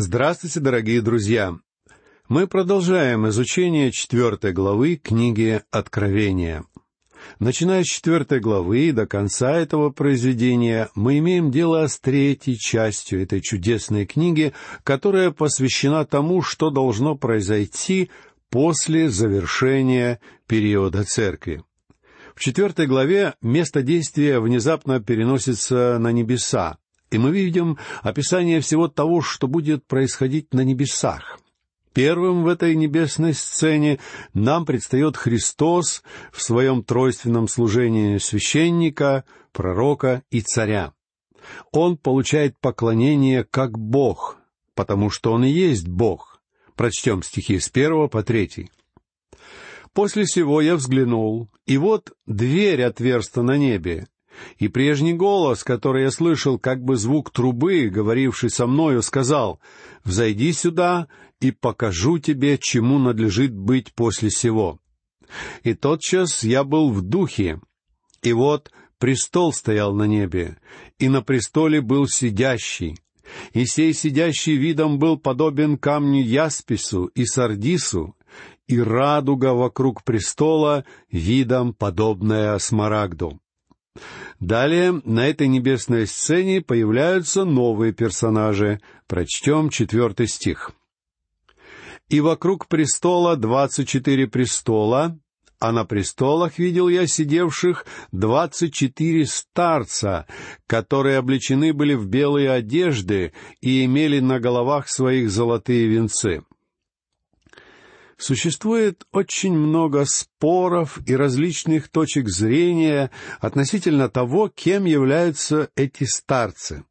Здравствуйте, дорогие друзья! Мы продолжаем изучение четвертой главы книги Откровения. Начиная с четвертой главы и до конца этого произведения, мы имеем дело с третьей частью этой чудесной книги, которая посвящена тому, что должно произойти после завершения периода церкви. В четвертой главе место действия внезапно переносится на небеса, и мы видим описание всего того, что будет происходить на небесах. Первым в этой небесной сцене нам предстает Христос в своем тройственном служении священника, пророка и царя. Он получает поклонение как Бог, потому что Он и есть Бог. Прочтем стихи с первого по третий. «После сего я взглянул, и вот дверь отверста на небе, и прежний голос, который я слышал, как бы звук трубы, говоривший со мною, сказал, «Взойди сюда, и покажу тебе, чему надлежит быть после сего». И тотчас я был в духе, и вот престол стоял на небе, и на престоле был сидящий, и сей сидящий видом был подобен камню яспису и сардису, и радуга вокруг престола видом подобная смарагду. Далее на этой небесной сцене появляются новые персонажи. Прочтем четвертый стих. «И вокруг престола двадцать четыре престола, а на престолах видел я сидевших двадцать четыре старца, которые облечены были в белые одежды и имели на головах своих золотые венцы. Существует очень много споров и различных точек зрения относительно того, кем являются эти старцы.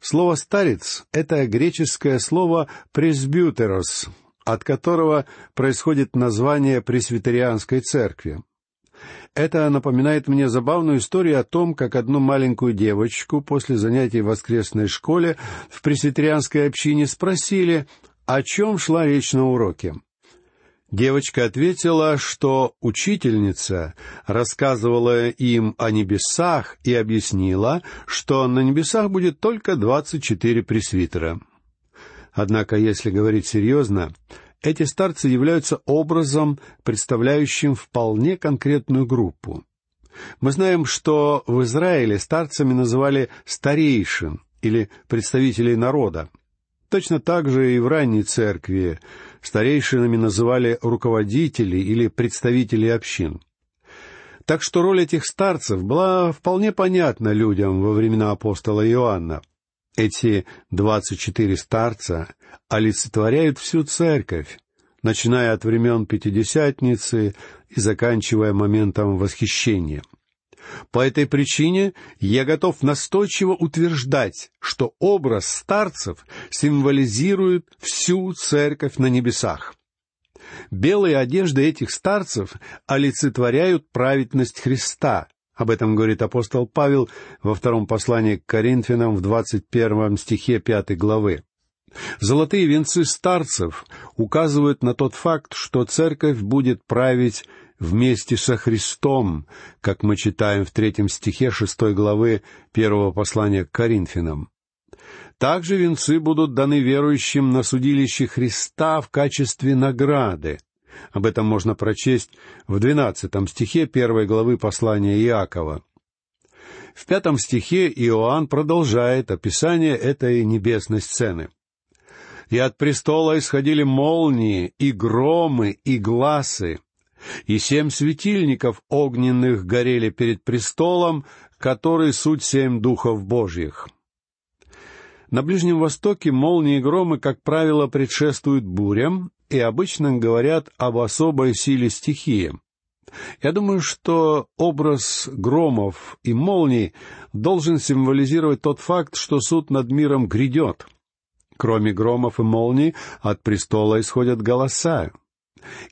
Слово «старец» — это греческое слово «пресбютерос», от которого происходит название пресвитерианской церкви. Это напоминает мне забавную историю о том, как одну маленькую девочку после занятий в воскресной школе в пресвитерианской общине спросили, о чем шла речь на уроке. Девочка ответила, что учительница рассказывала им о небесах и объяснила, что на небесах будет только двадцать четыре пресвитера. Однако, если говорить серьезно, эти старцы являются образом, представляющим вполне конкретную группу. Мы знаем, что в Израиле старцами называли старейшин или представителей народа. Точно так же и в ранней церкви старейшинами называли руководителей или представителей общин. Так что роль этих старцев была вполне понятна людям во времена апостола Иоанна. Эти двадцать четыре старца олицетворяют всю церковь, начиная от времен Пятидесятницы и заканчивая моментом восхищения — по этой причине я готов настойчиво утверждать, что образ старцев символизирует всю церковь на небесах. Белые одежды этих старцев олицетворяют праведность Христа. Об этом говорит апостол Павел во втором послании к Коринфянам в двадцать первом стихе пятой главы. Золотые венцы старцев указывают на тот факт, что церковь будет править вместе со Христом, как мы читаем в третьем стихе шестой главы первого послания к Коринфянам. Также венцы будут даны верующим на судилище Христа в качестве награды. Об этом можно прочесть в двенадцатом стихе первой главы послания Иакова. В пятом стихе Иоанн продолжает описание этой небесной сцены. «И от престола исходили молнии, и громы, и гласы, и семь светильников огненных горели перед престолом, который суть семь духов Божьих. На Ближнем Востоке молнии и громы, как правило, предшествуют бурям и обычно говорят об особой силе стихии. Я думаю, что образ громов и молний должен символизировать тот факт, что суд над миром грядет. Кроме громов и молний, от престола исходят голоса.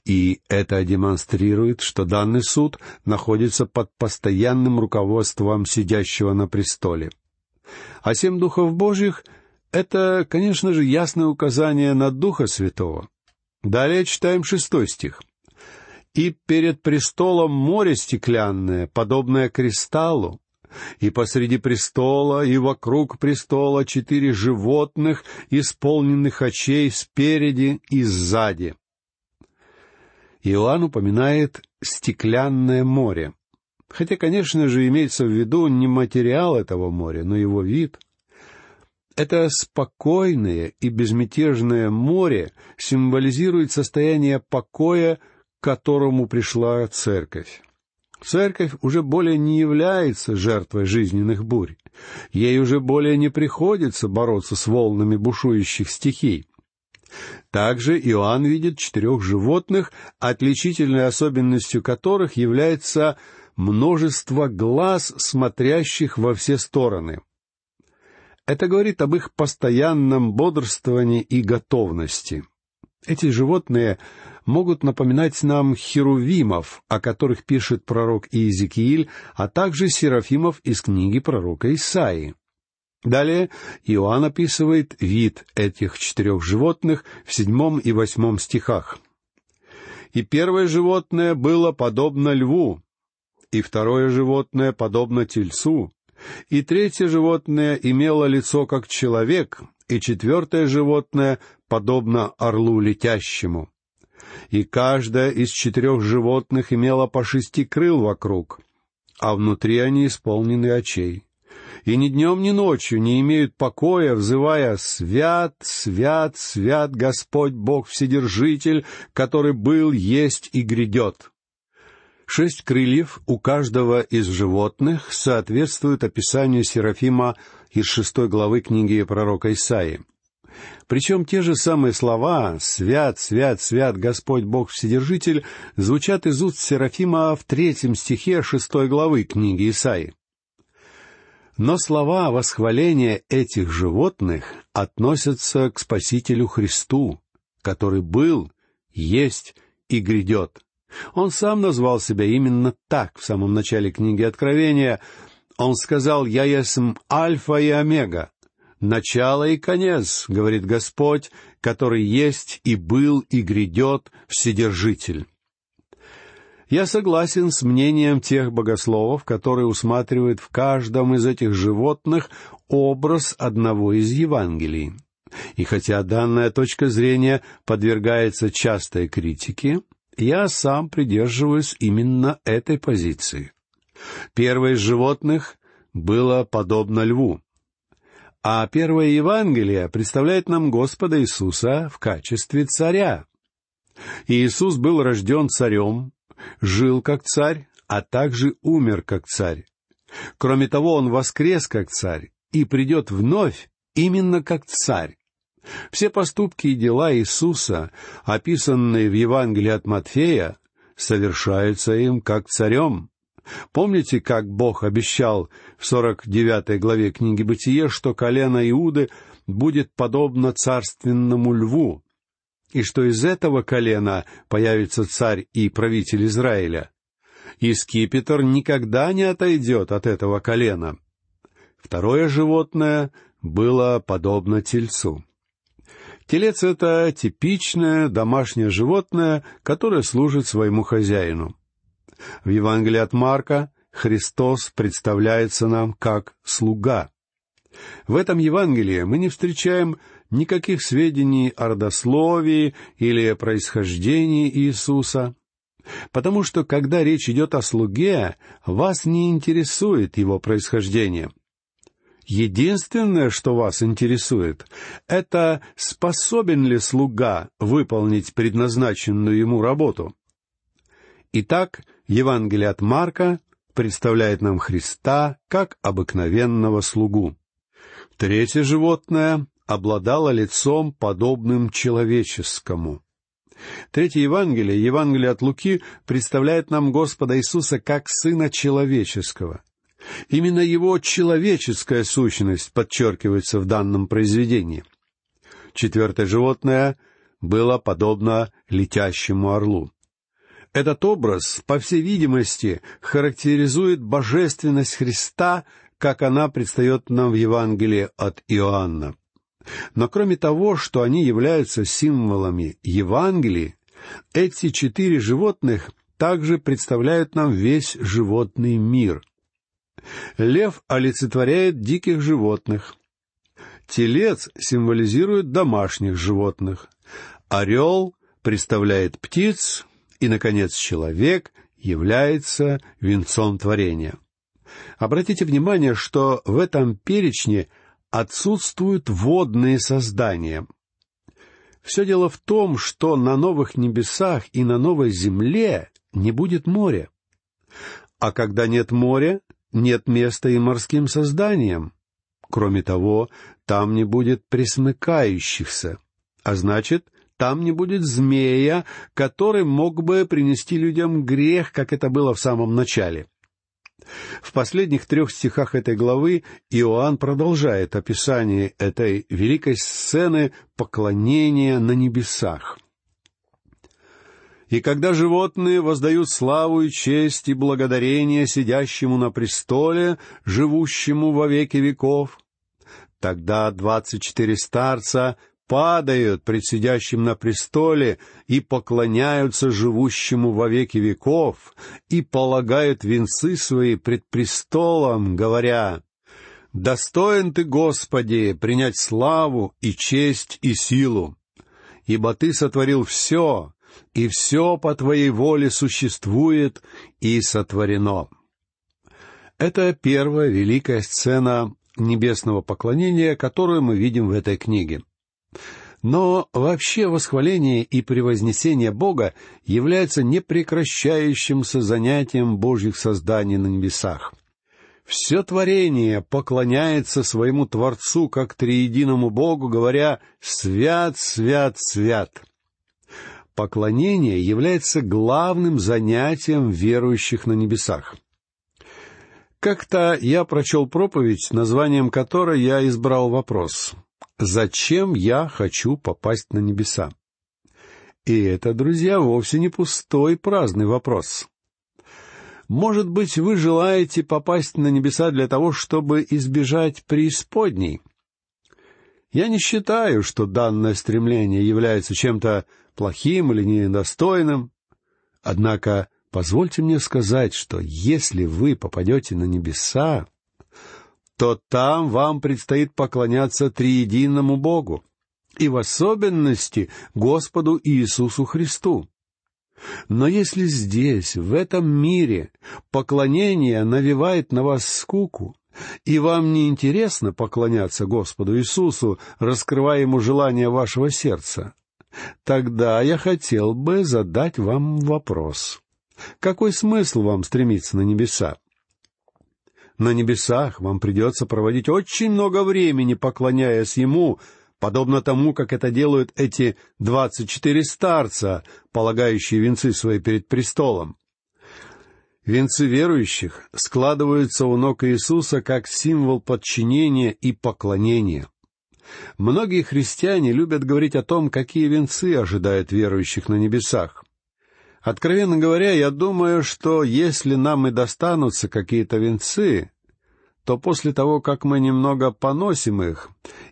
И это демонстрирует, что данный суд находится под постоянным руководством сидящего на престоле. А семь духов Божьих — это, конечно же, ясное указание на Духа Святого. Далее читаем шестой стих. «И перед престолом море стеклянное, подобное кристаллу, и посреди престола, и вокруг престола четыре животных, исполненных очей спереди и сзади. Иоанн упоминает «стеклянное море». Хотя, конечно же, имеется в виду не материал этого моря, но его вид. Это спокойное и безмятежное море символизирует состояние покоя, к которому пришла церковь. Церковь уже более не является жертвой жизненных бурь. Ей уже более не приходится бороться с волнами бушующих стихий. Также Иоанн видит четырех животных, отличительной особенностью которых является множество глаз, смотрящих во все стороны. Это говорит об их постоянном бодрствовании и готовности. Эти животные могут напоминать нам херувимов, о которых пишет пророк Иезекииль, а также серафимов из книги пророка Исаии. Далее Иоанн описывает вид этих четырех животных в седьмом и восьмом стихах. «И первое животное было подобно льву, и второе животное подобно тельцу, и третье животное имело лицо как человек, и четвертое животное подобно орлу летящему. И каждое из четырех животных имело по шести крыл вокруг, а внутри они исполнены очей и ни днем, ни ночью не имеют покоя, взывая «Свят, свят, свят Господь Бог Вседержитель, который был, есть и грядет». Шесть крыльев у каждого из животных соответствуют описанию Серафима из шестой главы книги пророка Исаии. Причем те же самые слова «Свят, свят, свят Господь Бог Вседержитель» звучат из уст Серафима в третьем стихе шестой главы книги Исаии. Но слова восхваления этих животных относятся к Спасителю Христу, который был, есть и грядет. Он сам назвал себя именно так в самом начале книги Откровения. Он сказал «Я есм Альфа и Омега, начало и конец, — говорит Господь, который есть и был и грядет Вседержитель». Я согласен с мнением тех богословов, которые усматривают в каждом из этих животных образ одного из Евангелий. И хотя данная точка зрения подвергается частой критике, я сам придерживаюсь именно этой позиции. Первое из животных было подобно льву, а первое Евангелие представляет нам Господа Иисуса в качестве царя. Иисус был рожден царем, жил как царь, а также умер как царь. Кроме того, он воскрес как царь и придет вновь именно как царь. Все поступки и дела Иисуса, описанные в Евангелии от Матфея, совершаются им как царем. Помните, как Бог обещал в сорок девятой главе книги Бытие, что колено Иуды будет подобно царственному льву, и что из этого колена появится царь и правитель Израиля. И скипетр никогда не отойдет от этого колена. Второе животное было подобно тельцу. Телец — это типичное домашнее животное, которое служит своему хозяину. В Евангелии от Марка Христос представляется нам как слуга. В этом Евангелии мы не встречаем никаких сведений о родословии или о происхождении Иисуса, потому что, когда речь идет о слуге, вас не интересует его происхождение. Единственное, что вас интересует, это способен ли слуга выполнить предназначенную ему работу. Итак, Евангелие от Марка представляет нам Христа как обыкновенного слугу. Третье животное обладала лицом, подобным человеческому. Третье Евангелие, Евангелие от Луки, представляет нам Господа Иисуса как Сына Человеческого. Именно Его человеческая сущность подчеркивается в данном произведении. Четвертое животное было подобно летящему орлу. Этот образ, по всей видимости, характеризует божественность Христа, как она предстает нам в Евангелии от Иоанна. Но кроме того, что они являются символами Евангелия, эти четыре животных также представляют нам весь животный мир. Лев олицетворяет диких животных. Телец символизирует домашних животных. Орел представляет птиц. И, наконец, человек является венцом творения. Обратите внимание, что в этом перечне отсутствуют водные создания. Все дело в том, что на новых небесах и на новой земле не будет моря. А когда нет моря, нет места и морским созданиям. Кроме того, там не будет присмыкающихся, а значит, там не будет змея, который мог бы принести людям грех, как это было в самом начале. В последних трех стихах этой главы Иоанн продолжает описание этой великой сцены поклонения на небесах. И когда животные воздают славу и честь и благодарение сидящему на престоле, живущему во веки веков, тогда двадцать четыре старца падают пред сидящим на престоле и поклоняются живущему во веки веков и полагают венцы свои пред престолом, говоря, «Достоин ты, Господи, принять славу и честь и силу, ибо ты сотворил все, и все по твоей воле существует и сотворено». Это первая великая сцена небесного поклонения, которую мы видим в этой книге. Но вообще восхваление и превознесение Бога является непрекращающимся занятием Божьих созданий на небесах. Все творение поклоняется своему Творцу как триединому Богу, говоря «Свят, свят, свят». Поклонение является главным занятием верующих на небесах. Как-то я прочел проповедь, названием которой я избрал вопрос «Зачем я хочу попасть на небеса?» И это, друзья, вовсе не пустой праздный вопрос. Может быть, вы желаете попасть на небеса для того, чтобы избежать преисподней? Я не считаю, что данное стремление является чем-то плохим или недостойным. Однако, позвольте мне сказать, что если вы попадете на небеса, то там вам предстоит поклоняться триединому Богу, и в особенности Господу Иисусу Христу. Но если здесь, в этом мире, поклонение навевает на вас скуку, и вам не интересно поклоняться Господу Иисусу, раскрывая Ему желание вашего сердца, тогда я хотел бы задать вам вопрос. Какой смысл вам стремиться на небеса? На небесах вам придется проводить очень много времени, поклоняясь Ему, подобно тому, как это делают эти двадцать четыре старца, полагающие венцы свои перед престолом. Венцы верующих складываются у ног Иисуса как символ подчинения и поклонения. Многие христиане любят говорить о том, какие венцы ожидают верующих на небесах. Откровенно говоря, я думаю, что если нам и достанутся какие-то венцы, то после того, как мы немного поносим их,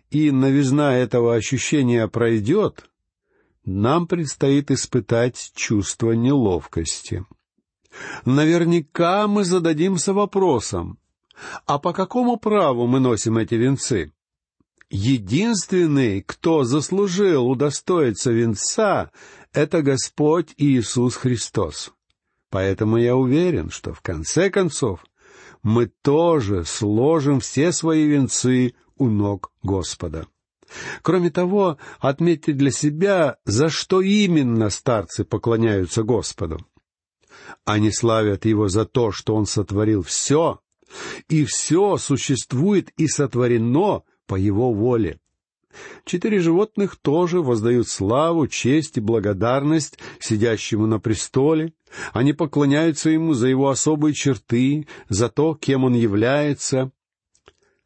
и новизна этого ощущения пройдет, нам предстоит испытать чувство неловкости. Наверняка мы зададимся вопросом, а по какому праву мы носим эти венцы? Единственный, кто заслужил удостоиться венца, это Господь Иисус Христос. Поэтому я уверен, что в конце концов мы тоже сложим все свои венцы у ног Господа. Кроме того, отметьте для себя, за что именно старцы поклоняются Господу. Они славят Его за то, что Он сотворил все, и все существует и сотворено по Его воле. Четыре животных тоже воздают славу, честь и благодарность сидящему на престоле. Они поклоняются ему за его особые черты, за то, кем он является.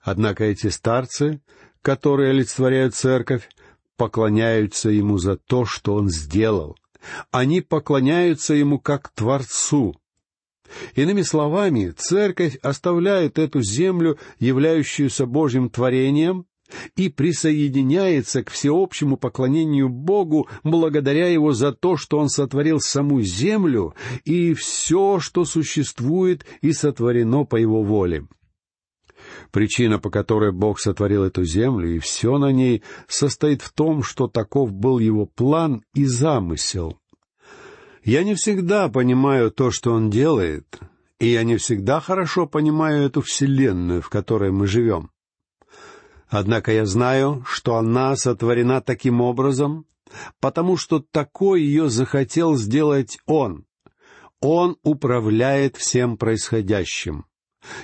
Однако эти старцы, которые олицетворяют церковь, поклоняются ему за то, что он сделал. Они поклоняются ему как Творцу. Иными словами, церковь оставляет эту землю, являющуюся Божьим творением, и присоединяется к всеобщему поклонению Богу благодаря Его за то, что Он сотворил саму землю и все, что существует и сотворено по Его воле. Причина, по которой Бог сотворил эту землю и все на ней, состоит в том, что таков был Его план и замысел. Я не всегда понимаю то, что Он делает, и я не всегда хорошо понимаю эту вселенную, в которой мы живем. Однако я знаю, что она сотворена таким образом, потому что такой ее захотел сделать Он. Он управляет всем происходящим.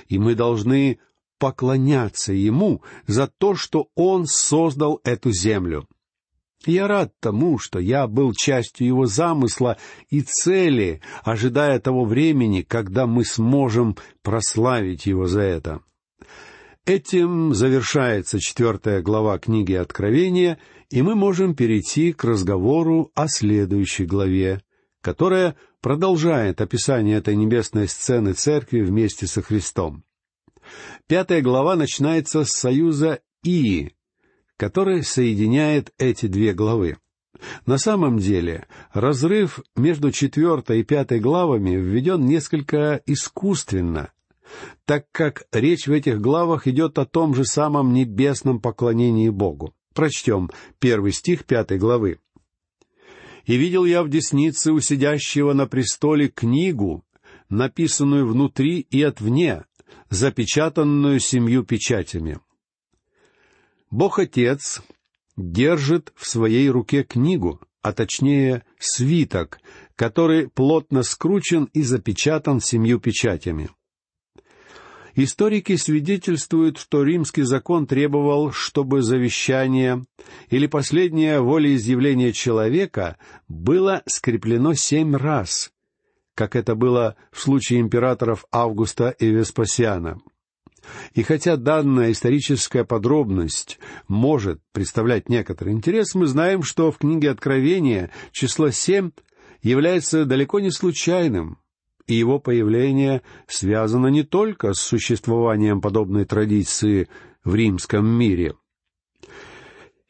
И мы должны поклоняться Ему за то, что Он создал эту землю. Я рад тому, что я был частью Его замысла и цели, ожидая того времени, когда мы сможем прославить Его за это. Этим завершается четвертая глава книги Откровения, и мы можем перейти к разговору о следующей главе, которая продолжает описание этой небесной сцены церкви вместе со Христом. Пятая глава начинается с союза «и», который соединяет эти две главы. На самом деле, разрыв между четвертой и пятой главами введен несколько искусственно, так как речь в этих главах идет о том же самом небесном поклонении Богу. Прочтем первый стих пятой главы. «И видел я в деснице у сидящего на престоле книгу, написанную внутри и отвне, запечатанную семью печатями». Бог Отец держит в своей руке книгу, а точнее свиток, который плотно скручен и запечатан семью печатями. Историки свидетельствуют, что римский закон требовал, чтобы завещание или последнее волеизъявление человека было скреплено семь раз, как это было в случае императоров Августа и Веспасиана. И хотя данная историческая подробность может представлять некоторый интерес, мы знаем, что в книге Откровения число семь является далеко не случайным, и его появление связано не только с существованием подобной традиции в римском мире.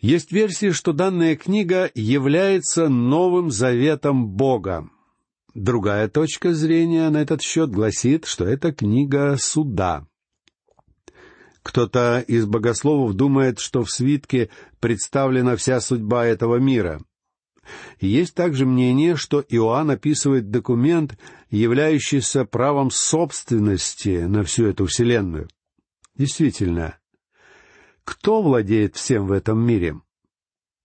Есть версия, что данная книга является новым заветом Бога. Другая точка зрения на этот счет гласит, что это книга суда. Кто-то из богословов думает, что в свитке представлена вся судьба этого мира. Есть также мнение, что Иоанн описывает документ, являющийся правом собственности на всю эту Вселенную. Действительно, кто владеет всем в этом мире?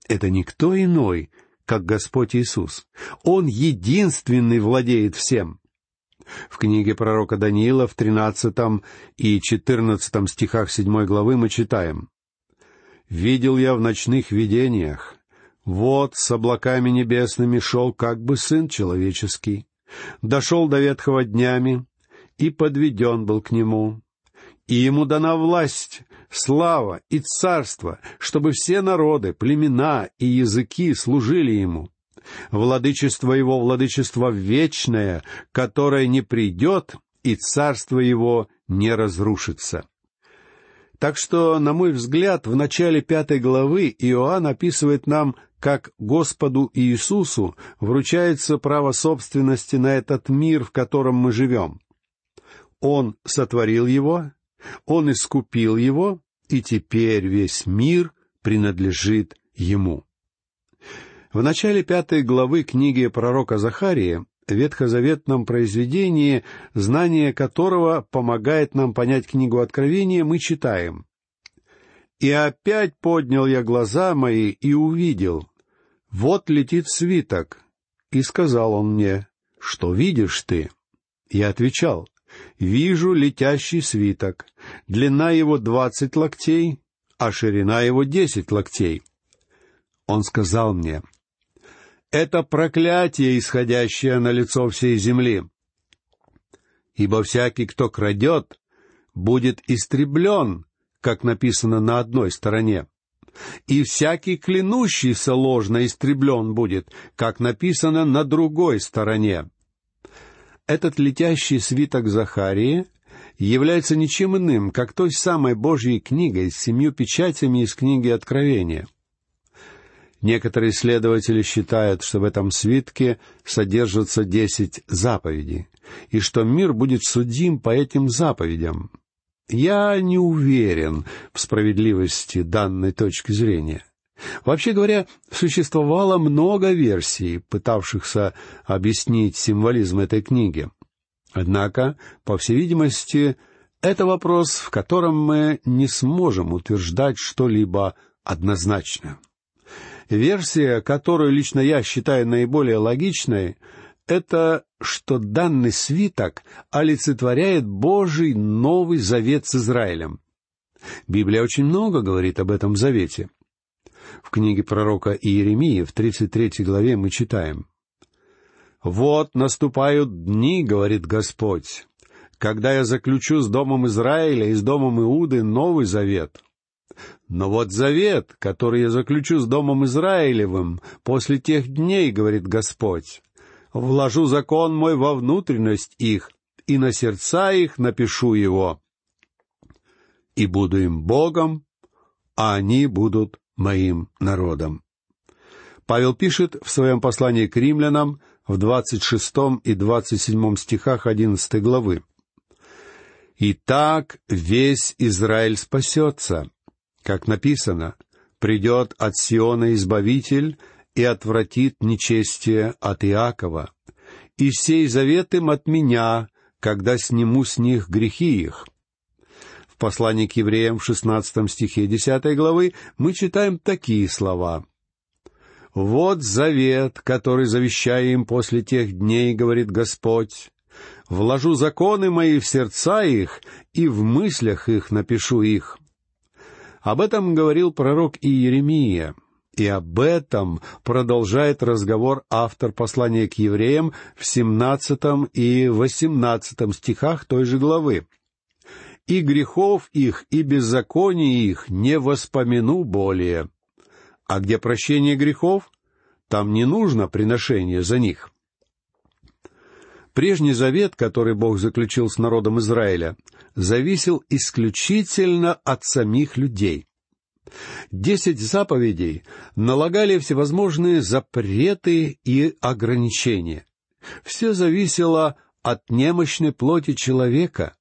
Это никто иной, как Господь Иисус. Он единственный владеет всем. В книге пророка Даниила в тринадцатом и четырнадцатом стихах седьмой главы мы читаем «Видел я в ночных видениях, вот с облаками небесными шел как бы Сын Человеческий, дошел до ветхого днями, и подведен был к нему. И ему дана власть, слава и царство, чтобы все народы, племена и языки служили ему. Владычество его — владычество вечное, которое не придет, и царство его не разрушится. Так что, на мой взгляд, в начале пятой главы Иоанн описывает нам как Господу Иисусу вручается право собственности на этот мир, в котором мы живем. Он сотворил его, Он искупил его, и теперь весь мир принадлежит Ему. В начале пятой главы книги пророка Захария, ветхозаветном произведении, знание которого помогает нам понять книгу Откровения, мы читаем. «И опять поднял я глаза мои и увидел, «Вот летит свиток». И сказал он мне, «Что видишь ты?» Я отвечал, «Вижу летящий свиток. Длина его двадцать локтей, а ширина его десять локтей». Он сказал мне, «Это проклятие, исходящее на лицо всей земли. Ибо всякий, кто крадет, будет истреблен, как написано на одной стороне и всякий клянущийся ложно истреблен будет, как написано на другой стороне. Этот летящий свиток Захарии является ничем иным, как той самой Божьей книгой с семью печатями из книги Откровения. Некоторые исследователи считают, что в этом свитке содержатся десять заповедей, и что мир будет судим по этим заповедям. Я не уверен в справедливости данной точки зрения. Вообще говоря, существовало много версий, пытавшихся объяснить символизм этой книги. Однако, по всей видимости, это вопрос, в котором мы не сможем утверждать что-либо однозначно. Версия, которую лично я считаю наиболее логичной, это что данный свиток олицетворяет Божий Новый Завет с Израилем. Библия очень много говорит об этом завете. В книге пророка Иеремии в 33 главе мы читаем «Вот наступают дни, — говорит Господь, — когда я заключу с домом Израиля и с домом Иуды новый завет, но вот завет, который я заключу с Домом Израилевым после тех дней, говорит Господь, вложу закон мой во внутренность их, и на сердца их напишу его. И буду им Богом, а они будут моим народом. Павел пишет в своем послании к римлянам в двадцать шестом и двадцать седьмом стихах одиннадцатой главы. «Итак, весь Израиль спасется, как написано, «Придет от Сиона Избавитель и отвратит нечестие от Иакова, и сей завет им от меня, когда сниму с них грехи их». В послании к евреям в шестнадцатом стихе десятой главы мы читаем такие слова. «Вот завет, который завещаю им после тех дней, — говорит Господь, — вложу законы мои в сердца их, и в мыслях их напишу их. Об этом говорил пророк Иеремия, и об этом продолжает разговор автор послания к евреям в семнадцатом и восемнадцатом стихах той же главы. «И грехов их, и беззаконий их не воспомяну более». А где прощение грехов, там не нужно приношение за них. Прежний завет, который Бог заключил с народом Израиля, зависел исключительно от самих людей. Десять заповедей налагали всевозможные запреты и ограничения. Все зависело от немощной плоти человека.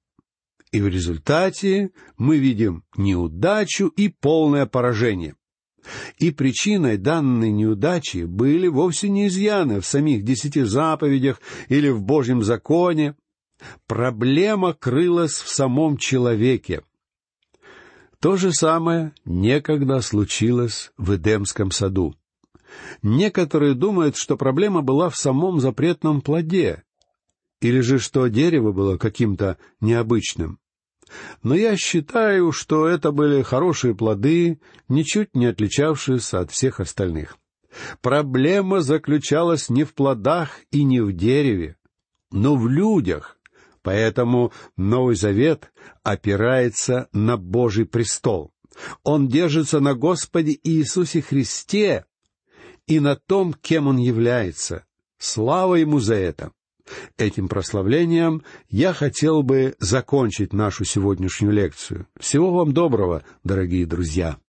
И в результате мы видим неудачу и полное поражение. И причиной данной неудачи были вовсе не изъяны в самих десяти заповедях или в Божьем законе. Проблема крылась в самом человеке. То же самое некогда случилось в Эдемском саду. Некоторые думают, что проблема была в самом запретном плоде, или же что дерево было каким-то необычным. Но я считаю, что это были хорошие плоды, ничуть не отличавшиеся от всех остальных. Проблема заключалась не в плодах и не в дереве, но в людях. Поэтому Новый Завет опирается на Божий престол. Он держится на Господе Иисусе Христе и на том, кем Он является. Слава Ему за это! Этим прославлением я хотел бы закончить нашу сегодняшнюю лекцию. Всего вам доброго, дорогие друзья!